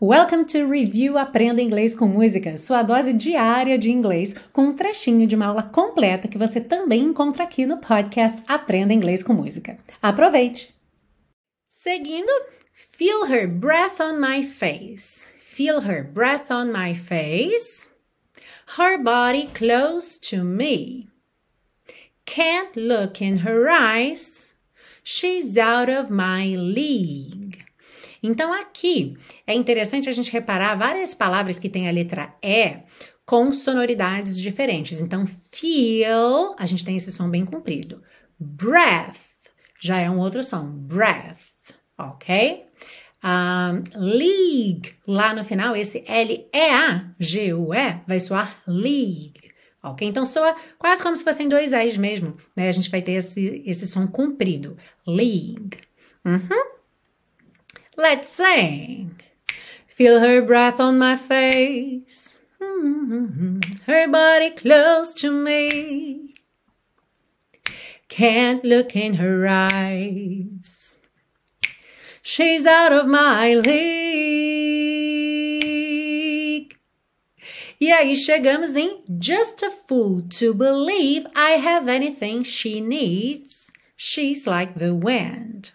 Welcome to Review Aprenda Inglês com Música, sua dose diária de inglês, com um trechinho de uma aula completa que você também encontra aqui no podcast Aprenda Inglês com Música. Aproveite! Seguindo, feel her breath on my face. Feel her breath on my face. Her body close to me. Can't look in her eyes. She's out of my league. Então, aqui é interessante a gente reparar várias palavras que têm a letra E com sonoridades diferentes. Então, feel, a gente tem esse som bem comprido. Breath já é um outro som. Breath, ok? Um, league, lá no final, esse L-E-A-G-U-E vai soar league. Ok? Então soa quase como se fossem dois E's mesmo. Né? A gente vai ter esse, esse som comprido. League. Uhum. Let's sing. Feel her breath on my face. Mm-hmm. Her body close to me. Can't look in her eyes. She's out of my league. E aí chegamos em Just a fool to believe I have anything she needs. She's like the wind.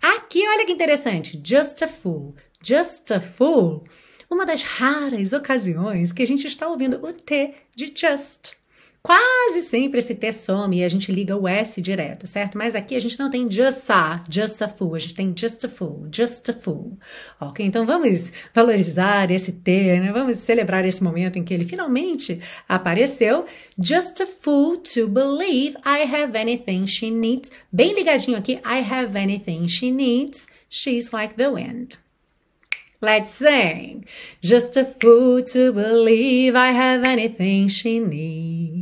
Aqui, olha que interessante. Just a fool. Just a fool. Uma das raras ocasiões que a gente está ouvindo o T de just. Quase sempre esse T some e a gente liga o S direto, certo? Mas aqui a gente não tem just a, just a fool, a gente tem just a fool, just a fool. Ok? Então vamos valorizar esse T, né? Vamos celebrar esse momento em que ele finalmente apareceu. Just a fool to believe I have anything she needs. Bem ligadinho aqui, I have anything she needs. She's like the wind. Let's sing. Just a fool to believe I have anything she needs.